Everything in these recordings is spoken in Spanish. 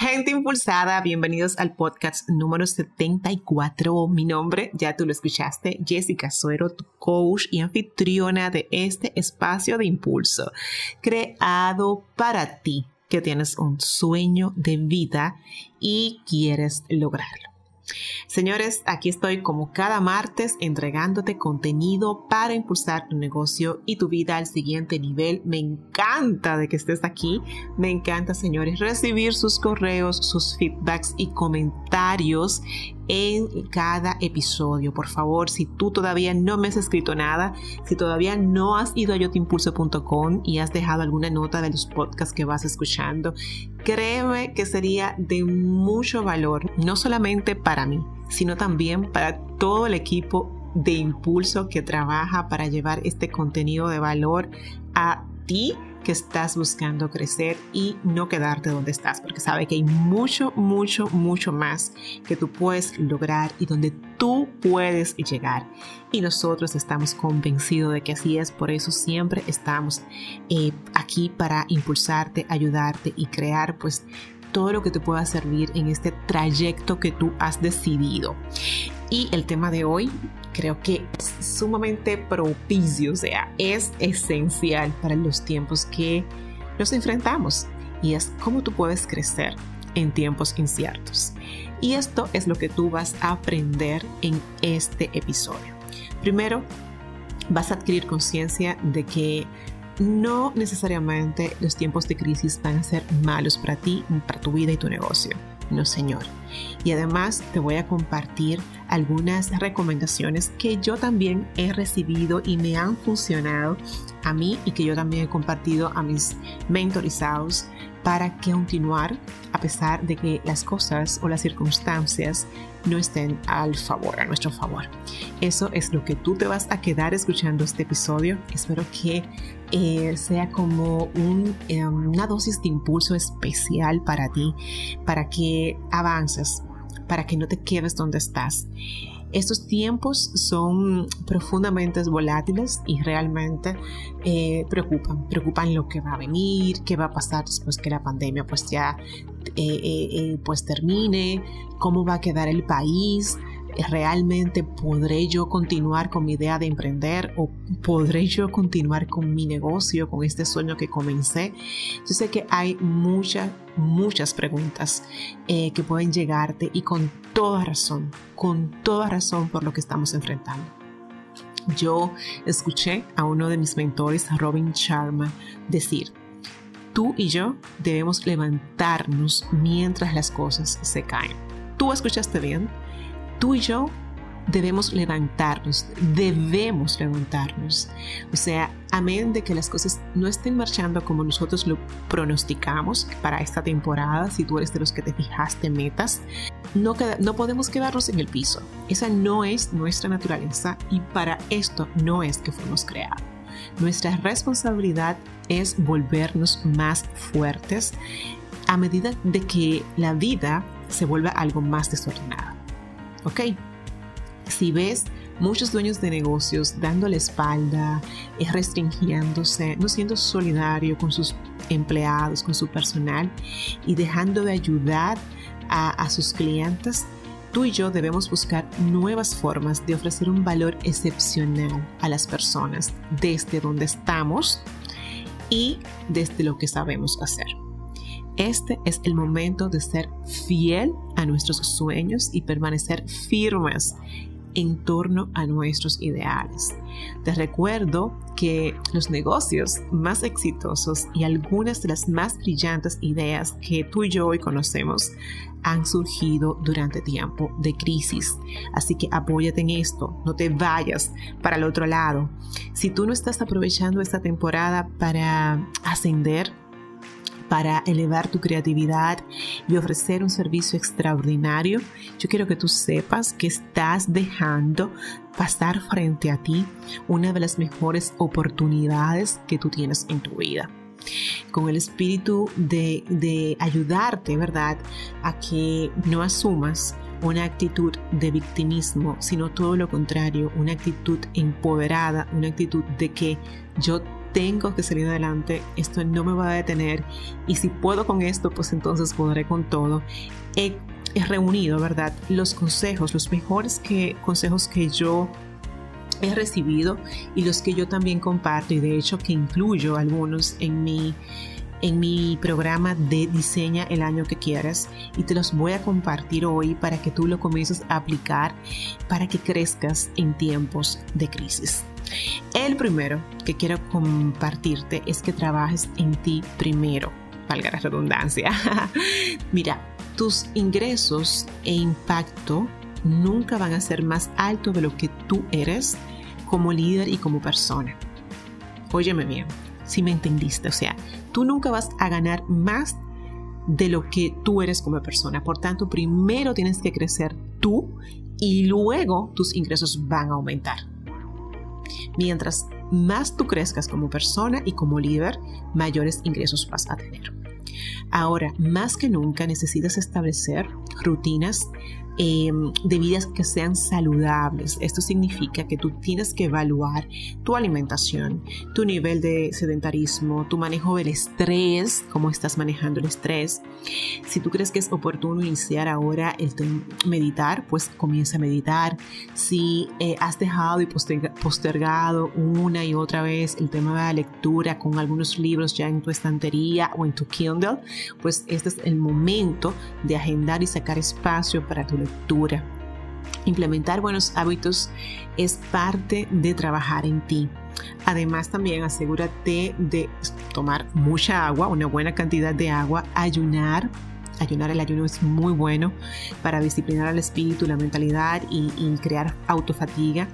Gente impulsada, bienvenidos al podcast número 74. Mi nombre, ya tú lo escuchaste, Jessica Suero, tu coach y anfitriona de este espacio de impulso, creado para ti que tienes un sueño de vida y quieres lograrlo. Señores, aquí estoy como cada martes entregándote contenido para impulsar tu negocio y tu vida al siguiente nivel. Me encanta de que estés aquí. Me encanta, señores, recibir sus correos, sus feedbacks y comentarios en cada episodio. Por favor, si tú todavía no me has escrito nada, si todavía no has ido a yotimpulso.com y has dejado alguna nota de los podcasts que vas escuchando, créeme que sería de mucho valor, no solamente para mí, sino también para todo el equipo de impulso que trabaja para llevar este contenido de valor a ti que estás buscando crecer y no quedarte donde estás, porque sabe que hay mucho, mucho, mucho más que tú puedes lograr y donde tú puedes llegar. Y nosotros estamos convencidos de que así es, por eso siempre estamos eh, aquí para impulsarte, ayudarte y crear pues todo lo que te pueda servir en este trayecto que tú has decidido. Y el tema de hoy creo que es sumamente propicio, o sea, es esencial para los tiempos que nos enfrentamos y es cómo tú puedes crecer en tiempos inciertos. Y esto es lo que tú vas a aprender en este episodio. Primero, vas a adquirir conciencia de que no necesariamente los tiempos de crisis van a ser malos para ti, para tu vida y tu negocio no Señor. Y además te voy a compartir algunas recomendaciones que yo también he recibido y me han funcionado a mí y que yo también he compartido a mis mentorizados para continuar a pesar de que las cosas o las circunstancias no estén al favor, a nuestro favor. Eso es lo que tú te vas a quedar escuchando este episodio. Espero que eh, sea como eh, una dosis de impulso especial para ti, para que avances, para que no te quedes donde estás. Estos tiempos son profundamente volátiles y realmente eh, preocupan. Preocupan lo que va a venir, qué va a pasar después que la pandemia pues ya pues termine, cómo va a quedar el país, ¿realmente podré yo continuar con mi idea de emprender o podré yo continuar con mi negocio, con este sueño que comencé? Yo sé que hay muchas, muchas preguntas eh, que pueden llegarte y con toda razón, con toda razón por lo que estamos enfrentando. Yo escuché a uno de mis mentores, Robin Sharma, decir, tú y yo debemos levantarnos mientras las cosas se caen. ¿Tú escuchaste bien? Tú y yo debemos levantarnos, debemos levantarnos. O sea, amén de que las cosas no estén marchando como nosotros lo pronosticamos para esta temporada, si tú eres de los que te fijaste metas, no, podemos quedarnos en el piso. Esa no es nuestra naturaleza y para esto no es que fuimos creados. Nuestra responsabilidad es volvernos más fuertes a medida de que la vida se vuelva algo más desordenada. ¿Ok? Si ves muchos dueños de negocios dando la espalda, eh, restringiéndose, no siendo solidario con sus empleados, con su personal y dejando de ayudar a, a sus clientes, tú y yo debemos buscar nuevas formas de ofrecer un valor excepcional a las personas desde donde estamos y desde lo que sabemos hacer. Este es el momento de ser fiel a nuestros sueños y permanecer firmes en torno a nuestros ideales. Te recuerdo que los negocios más exitosos y algunas de las más brillantes ideas que tú y yo hoy conocemos han surgido durante tiempo de crisis. Así que apóyate en esto, no te vayas para el otro lado. Si tú no estás aprovechando esta temporada para ascender, para elevar tu creatividad y ofrecer un servicio extraordinario, yo quiero que tú sepas que estás dejando pasar frente a ti una de las mejores oportunidades que tú tienes en tu vida con el espíritu de, ayudarte, ¿verdad?, a que no asumas una actitud de victimismo, sino todo lo contrario, una actitud empoderada, una actitud de que yo tengo que salir adelante, esto no me va a detener y si puedo con esto, pues entonces podré con todo. He, reunido, ¿verdad? Los consejos, los mejores consejos que yo he recibido y los que yo también comparto y de hecho que incluyo algunos en mi en mi programa de Diseña el año que quieras y te los voy a compartir hoy para que tú lo comiences a aplicar para que crezcas en tiempos de crisis. El primero que quiero compartirte es que trabajes en ti primero, valga la redundancia. Mira, tus ingresos e impacto nunca van a ser más altos de lo que tú eres como líder y como persona. Óyeme bien, si me entendiste, o sea, tú nunca vas a ganar más de lo que tú eres como persona. Por tanto, primero tienes que crecer tú y luego tus ingresos van a aumentar. Mientras más tú crezcas como persona y como líder, mayores ingresos vas a tener. Ahora, más que nunca necesitas establecer rutinas Em, de vidas que sean saludables. Esto significa que tú tienes que evaluar tu alimentación, tu nivel de sedentarismo, tu manejo del estrés, cómo estás manejando el estrés. Si tú crees que es oportuno iniciar ahora el meditar, pues comienza a meditar. Si eh, has dejado y postergado una y otra vez el tema de la lectura con algunos libros ya en tu estantería o en tu Kindle, pues este es el momento de agendar y sacar espacio para tu lectura Implementar buenos hábitos es parte de trabajar en ti. Además también asegúrate de tomar mucha agua, una buena cantidad de agua, ayunar. Ayunar el ayuno es muy bueno para disciplinar al espíritu, la mentalidad y, crear autofatiga.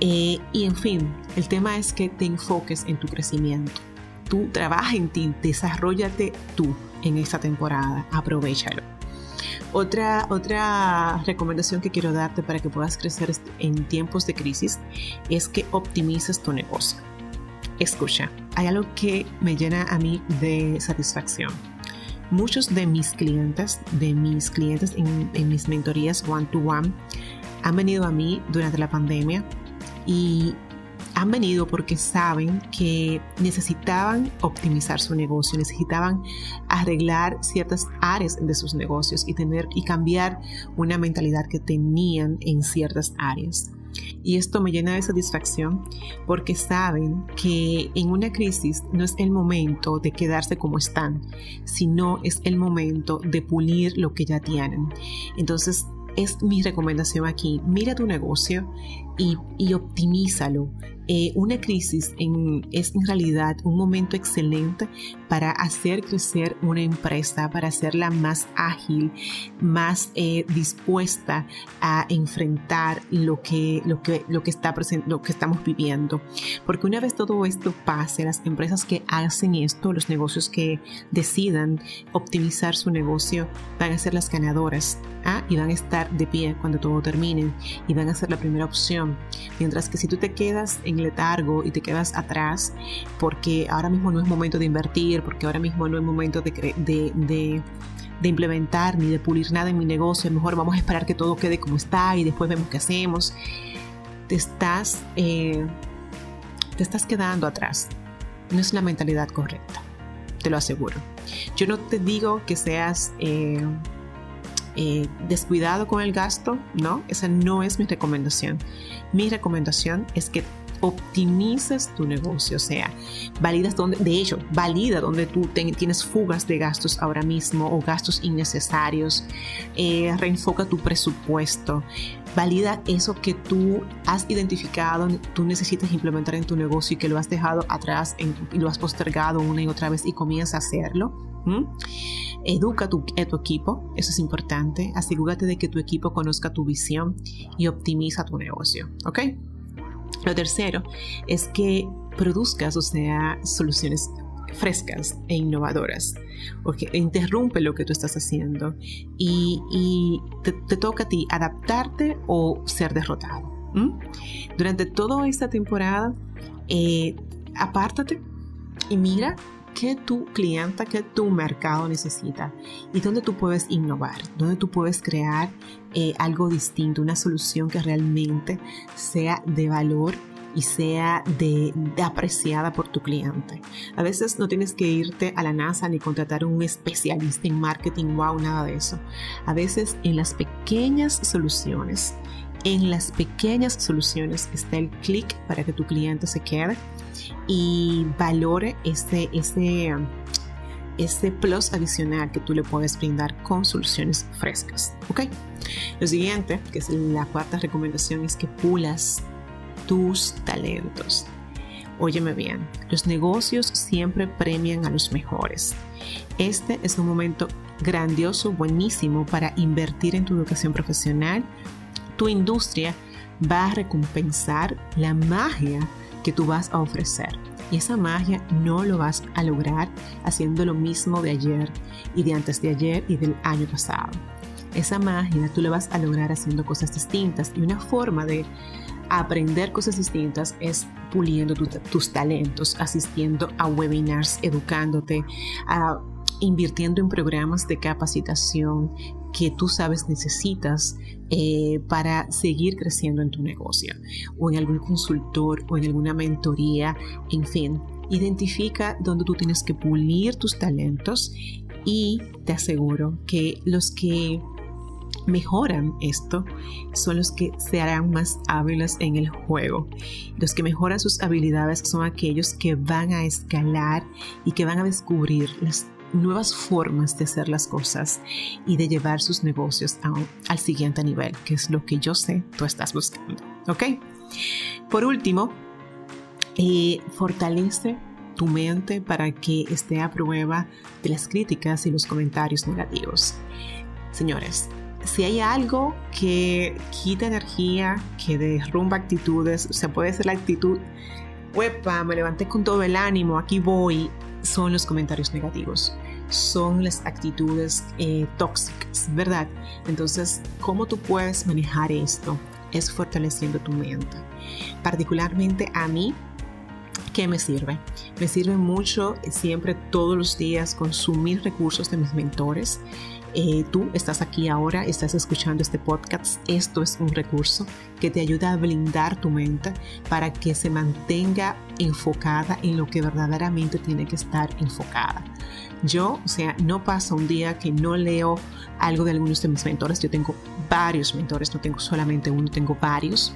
Eh, y en fin, el tema es que te enfoques en tu crecimiento. Tú trabaja en ti, desarrollate tú en esta temporada, aprovechalo. Otra, otra recomendación que quiero darte para que puedas crecer en tiempos de crisis es que optimices tu negocio. Escucha, hay algo que me llena a mí de satisfacción. Muchos de mis clientes, de mis clientes en, en mis mentorías one to one, han venido a mí durante la pandemia y han venido porque saben que necesitaban optimizar su negocio, necesitaban arreglar ciertas áreas de sus negocios y tener y cambiar una mentalidad que tenían en ciertas áreas. Y esto me llena de satisfacción porque saben que en una crisis no es el momento de quedarse como están, sino es el momento de pulir lo que ya tienen. Entonces, es mi recomendación aquí. Mira tu negocio y, y optimízalo. Eh, una crisis es en realidad un momento excelente para hacer crecer una empresa, para hacerla más ágil, más eh, dispuesta a enfrentar lo que, lo que, lo que, está lo que estamos viviendo. Porque una vez todo esto pase, las empresas que hacen esto, los negocios que decidan optimizar su negocio, van a ser las ganadoras ¿ah? y van a estar de pie cuando todo termine y van a ser la primera opción. Mientras que si tú te quedas en letargo y te quedas atrás porque ahora mismo no es momento de invertir, porque ahora mismo no es momento de, de, implementar ni de pulir nada en mi negocio, mejor vamos a esperar que todo quede como está y después vemos qué hacemos, te estás, eh, te estás quedando atrás. No es la mentalidad correcta, te lo aseguro. Yo no te digo que seas... Eh, eh, descuidado con el gasto, no, esa no es mi recomendación. Mi recomendación es que optimices tu negocio, o sea, validas donde, de hecho, valida donde tú tienes fugas de gastos ahora mismo o gastos innecesarios, eh, reenfoca tu presupuesto, valida eso que tú has identificado, tú necesitas implementar en tu negocio y que lo has dejado atrás y lo has postergado una y otra vez y comienza a hacerlo. Educa a tu, tu, equipo, eso es importante. Asegúrate de que tu equipo conozca tu visión y optimiza tu negocio, ¿ok? Lo tercero es que produzcas, o sea, soluciones frescas e innovadoras, porque interrumpe lo que tú estás haciendo y, te, toca a ti adaptarte o ser derrotado. Durante toda esta temporada, eh, apártate y mira qué tu clienta, qué tu mercado necesita y dónde tú puedes innovar, dónde tú puedes crear eh, algo distinto, una solución que realmente sea de valor y sea de, apreciada por tu cliente. A veces no tienes que irte a la NASA ni contratar un especialista en marketing, wow, nada de eso. A veces en las pequeñas soluciones, en las pequeñas soluciones está el clic para que tu cliente se quede y valore ese, ese, ese plus adicional que tú le puedes brindar con soluciones frescas. ¿Ok? Lo siguiente, que es la cuarta recomendación, es que pulas tus talentos. Óyeme bien, los negocios siempre premian a los mejores. Este es un momento grandioso, buenísimo para invertir en tu educación profesional. Tu industria va a recompensar la magia que tú vas a ofrecer. Y esa magia no lo vas a lograr haciendo lo mismo de ayer y de antes de ayer y del año pasado. Esa magia tú la vas a lograr haciendo cosas distintas y una forma de aprender cosas distintas es puliendo tus talentos, asistiendo a webinars, educándote, invirtiendo en programas de capacitación que tú sabes necesitas eh, para seguir creciendo en tu negocio o en algún consultor o en alguna mentoría, en fin. Identifica dónde tú tienes que pulir tus talentos y te aseguro que los que mejoran esto son los que se harán más hábiles en el juego. Los que mejoran sus habilidades son aquellos que van a escalar y que van a descubrir las nuevas formas de hacer las cosas y de llevar sus negocios al siguiente nivel, que es lo que yo sé tú estás buscando. ¿Ok? Por último, eh, fortalece tu mente para que esté a prueba de las críticas y los comentarios negativos. Señores, si hay algo que quita energía, que derrumba actitudes, o sea, puede ser la actitud, huepa, me levanté con todo el ánimo, aquí voy, son los comentarios negativos, son las actitudes eh, tóxicas, ¿verdad? Entonces, ¿cómo tú puedes manejar esto? Es fortaleciendo tu mente. Particularmente a mí, ¿qué me sirve? Me sirve mucho siempre todos los días consumir recursos de mis mentores eh, tú estás aquí ahora, estás escuchando este podcast, esto es un recurso que te ayuda a blindar tu mente para que se mantenga enfocada en lo que verdaderamente tiene que estar enfocada. Yo, o sea, no pasa un día que no leo algo de algunos de mis mentores. Yo tengo varios mentores, no tengo solamente uno, tengo varios.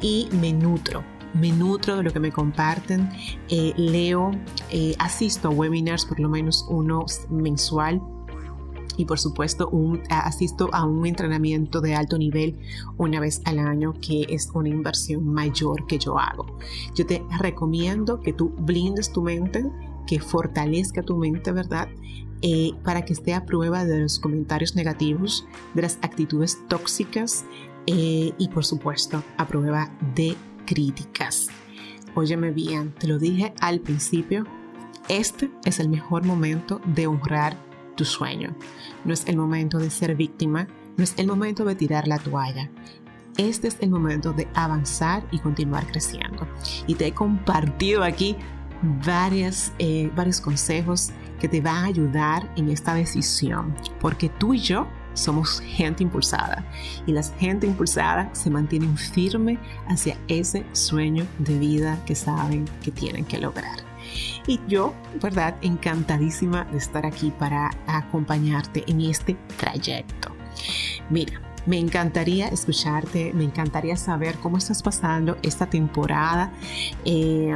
Y me nutro, me nutro de lo que me comparten, eh, leo, eh, asisto a webinars, por lo menos uno mensual y por supuesto un, asisto a un entrenamiento de alto nivel una vez al año que es una inversión mayor que yo hago. Yo te recomiendo que tú blindes tu mente, que fortalezca tu mente, ¿verdad? Eh, para que esté a prueba de los comentarios negativos, de las actitudes tóxicas eh, y por supuesto a prueba de críticas. Óyeme bien, te lo dije al principio, este es el mejor momento de honrar tu sueño. No es el momento de ser víctima, no es el momento de tirar la toalla. Este es el momento de avanzar y continuar creciendo. Y te he compartido aquí varias, eh, varios consejos que te van a ayudar en esta decisión, porque tú y yo somos gente impulsada y la gente impulsada se mantienen firme hacia ese sueño de vida que saben que tienen que lograr. Y yo, ¿verdad? Encantadísima de estar aquí para acompañarte en este trayecto. Mira, me encantaría escucharte, me encantaría saber cómo estás pasando esta temporada eh,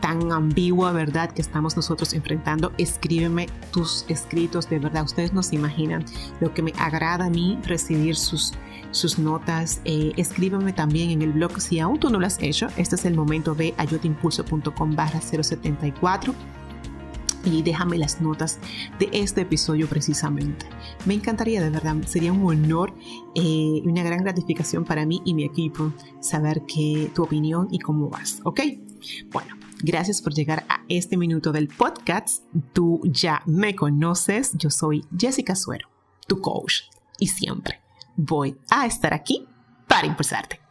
tan ambigua, ¿verdad? Que estamos nosotros enfrentando. Escríbeme tus escritos, de verdad. Ustedes no se imaginan lo que me agrada a mí recibir sus sus notas. Eh, escríbeme también en el blog si aún tú no lo has hecho. Este es el momento de ayoteimpulso.com barra 074 y déjame las notas de este episodio precisamente. Me encantaría de verdad, sería un honor y eh, una gran gratificación para mí y mi equipo saber que tu opinión y cómo vas, ¿ok? Bueno, Gracias por llegar a este minuto del podcast. Tú ya me conoces. Yo soy Jessica Suero, tu coach. Y siempre voy a estar aquí para impulsarte.